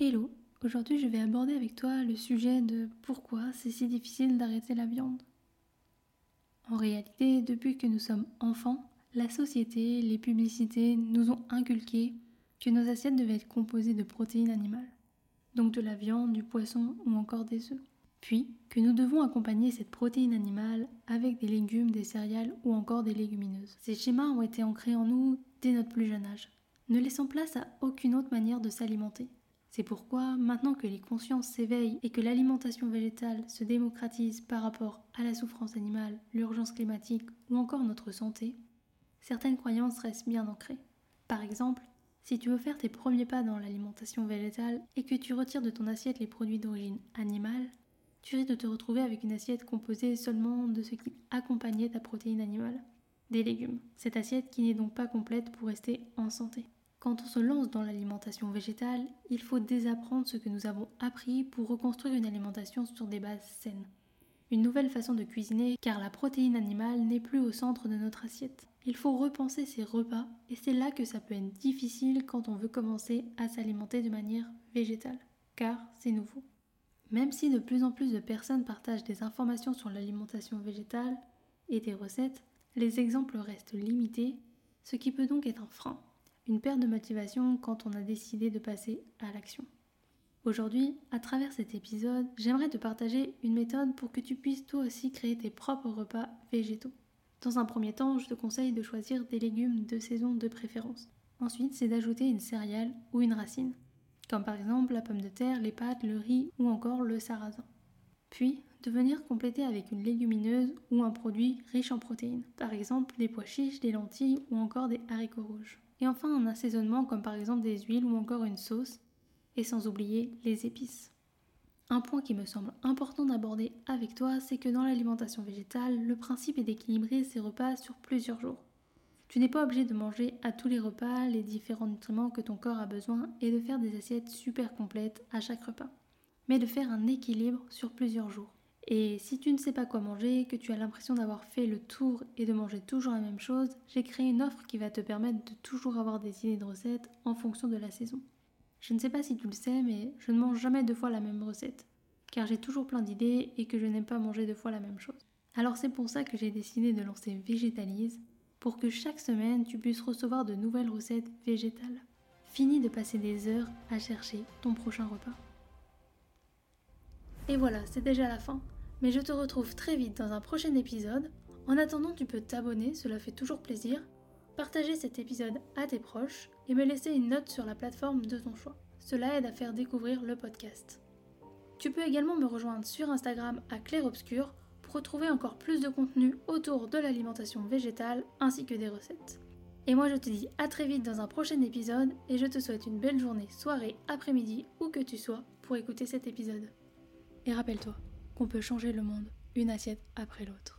Hello, aujourd'hui je vais aborder avec toi le sujet de pourquoi c'est si difficile d'arrêter la viande. En réalité, depuis que nous sommes enfants, la société, les publicités nous ont inculqué que nos assiettes devaient être composées de protéines animales, donc de la viande, du poisson ou encore des œufs. Puis que nous devons accompagner cette protéine animale avec des légumes, des céréales ou encore des légumineuses. Ces schémas ont été ancrés en nous dès notre plus jeune âge, ne laissant place à aucune autre manière de s'alimenter. C'est pourquoi, maintenant que les consciences s'éveillent et que l'alimentation végétale se démocratise par rapport à la souffrance animale, l'urgence climatique ou encore notre santé, certaines croyances restent bien ancrées. Par exemple, si tu veux faire tes premiers pas dans l'alimentation végétale et que tu retires de ton assiette les produits d'origine animale, tu risques de te retrouver avec une assiette composée seulement de ce qui accompagnait ta protéine animale, des légumes. Cette assiette qui n'est donc pas complète pour rester en santé. Quand on se lance dans l'alimentation végétale, il faut désapprendre ce que nous avons appris pour reconstruire une alimentation sur des bases saines. Une nouvelle façon de cuisiner car la protéine animale n'est plus au centre de notre assiette. Il faut repenser ses repas et c'est là que ça peut être difficile quand on veut commencer à s'alimenter de manière végétale, car c'est nouveau. Même si de plus en plus de personnes partagent des informations sur l'alimentation végétale et des recettes, les exemples restent limités, ce qui peut donc être un frein une perte de motivation quand on a décidé de passer à l'action. Aujourd'hui, à travers cet épisode, j'aimerais te partager une méthode pour que tu puisses toi aussi créer tes propres repas végétaux. Dans un premier temps, je te conseille de choisir des légumes de saison de préférence. Ensuite, c'est d'ajouter une céréale ou une racine, comme par exemple la pomme de terre, les pâtes, le riz ou encore le sarrasin. Puis, de venir compléter avec une légumineuse ou un produit riche en protéines, par exemple des pois chiches, des lentilles ou encore des haricots rouges. Et enfin un assaisonnement comme par exemple des huiles ou encore une sauce, et sans oublier les épices. Un point qui me semble important d'aborder avec toi, c'est que dans l'alimentation végétale, le principe est d'équilibrer ses repas sur plusieurs jours. Tu n'es pas obligé de manger à tous les repas les différents nutriments que ton corps a besoin et de faire des assiettes super complètes à chaque repas, mais de faire un équilibre sur plusieurs jours. Et si tu ne sais pas quoi manger, que tu as l'impression d'avoir fait le tour et de manger toujours la même chose, j'ai créé une offre qui va te permettre de toujours avoir des idées de recettes en fonction de la saison. Je ne sais pas si tu le sais, mais je ne mange jamais deux fois la même recette, car j'ai toujours plein d'idées et que je n'aime pas manger deux fois la même chose. Alors c'est pour ça que j'ai décidé de lancer Végétalise, pour que chaque semaine tu puisses recevoir de nouvelles recettes végétales. Fini de passer des heures à chercher ton prochain repas. Et voilà, c'est déjà la fin mais je te retrouve très vite dans un prochain épisode. En attendant, tu peux t'abonner, cela fait toujours plaisir, partager cet épisode à tes proches et me laisser une note sur la plateforme de ton choix. Cela aide à faire découvrir le podcast. Tu peux également me rejoindre sur Instagram à Claire Obscur pour retrouver encore plus de contenu autour de l'alimentation végétale ainsi que des recettes. Et moi je te dis à très vite dans un prochain épisode et je te souhaite une belle journée, soirée, après-midi, où que tu sois pour écouter cet épisode. Et rappelle-toi, qu'on peut changer le monde une assiette après l'autre.